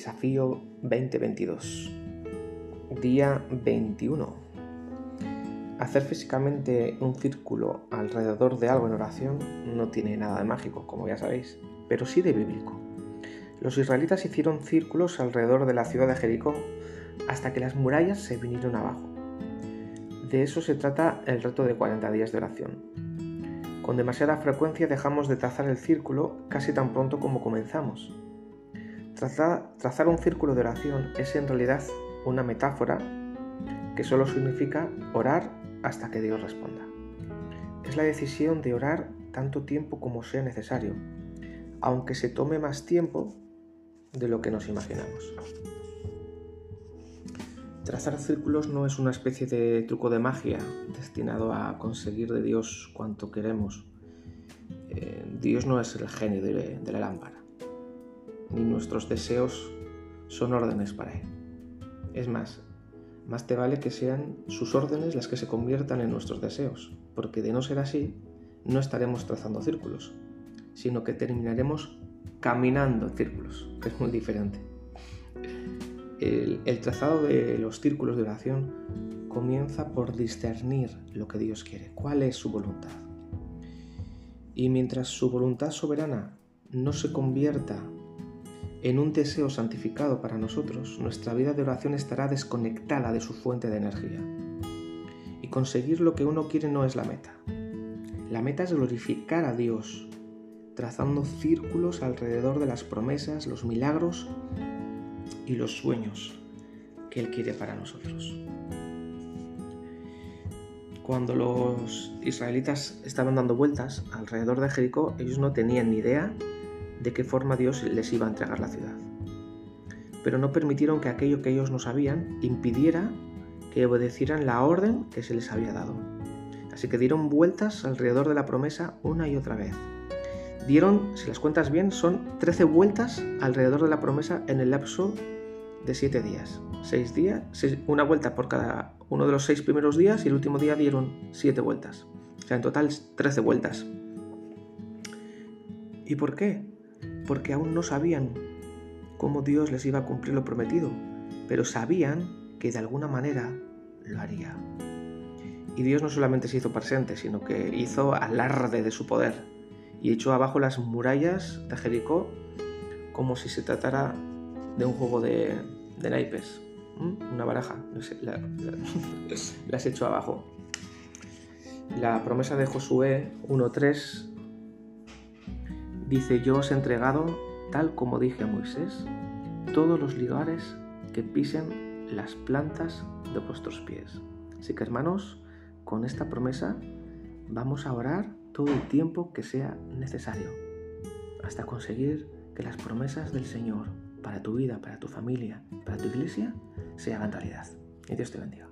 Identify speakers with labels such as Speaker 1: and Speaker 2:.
Speaker 1: Desafío 2022. Día 21. Hacer físicamente un círculo alrededor de algo en oración no tiene nada de mágico, como ya sabéis, pero sí de bíblico. Los israelitas hicieron círculos alrededor de la ciudad de Jericó hasta que las murallas se vinieron abajo. De eso se trata el reto de 40 días de oración. Con demasiada frecuencia dejamos de trazar el círculo casi tan pronto como comenzamos Trazar, un círculo de oración es en realidad una metáfora que solo significa orar hasta que Dios responda. Es la decisión de orar tanto tiempo como sea necesario, aunque se tome más tiempo de lo que nos imaginamos. Trazar círculos no es una especie de truco de magia destinado a conseguir de Dios cuanto queremos. Eh, Dios no es el genio de la lámpara ni nuestros deseos son órdenes para Él. Es más, más te vale que sean sus órdenes las que se conviertan en nuestros deseos, porque de no ser así, no estaremos trazando círculos, sino que terminaremos caminando círculos, que es muy diferente. El, el, trazado de los círculos de oración comienza por discernir lo que Dios quiere, cuál es su voluntad. Y mientras su voluntad soberana no se convierta en un deseo santificado para nosotros, nuestra vida de oración estará desconectada de su fuente de energía. Y conseguir lo que uno quiere no es la meta. La meta es glorificar a Dios, trazando círculos alrededor de las promesas, los milagros y los sueños que Él quiere para nosotros. Cuando los israelitas estaban dando vueltas alrededor de Jericó, ellos no tenían ni idea de qué forma Dios les iba a entregar la ciudad. Pero no permitieron que aquello que ellos no sabían impidiera que obedecieran la orden que se les había dado. Así que dieron vueltas alrededor de la promesa una y otra vez. Dieron, si las cuentas bien, son 13 vueltas alrededor de la promesa en el lapso de 7 días. 6 días, una vuelta por cada uno de los 6 primeros días y el último día dieron 7 vueltas. O sea, en total 13 vueltas. ¿Y por qué? Porque aún no sabían cómo Dios les iba a cumplir lo prometido, pero sabían que de alguna manera lo haría. Y Dios no solamente se hizo presente, sino que hizo alarde de su poder y echó abajo las murallas de Jericó como si se tratara de un juego de, naipes, una baraja, las echó abajo. La promesa de Josué 1.3 Dice, yo os he entregado, tal como dije a Moisés, todos los lugares que pisen las plantas de vuestros pies. Así que hermanos, con esta promesa vamos a orar todo el tiempo que sea necesario, hasta conseguir que las promesas del Señor para tu vida, para tu familia, para tu iglesia, se hagan realidad. Y Dios te bendiga.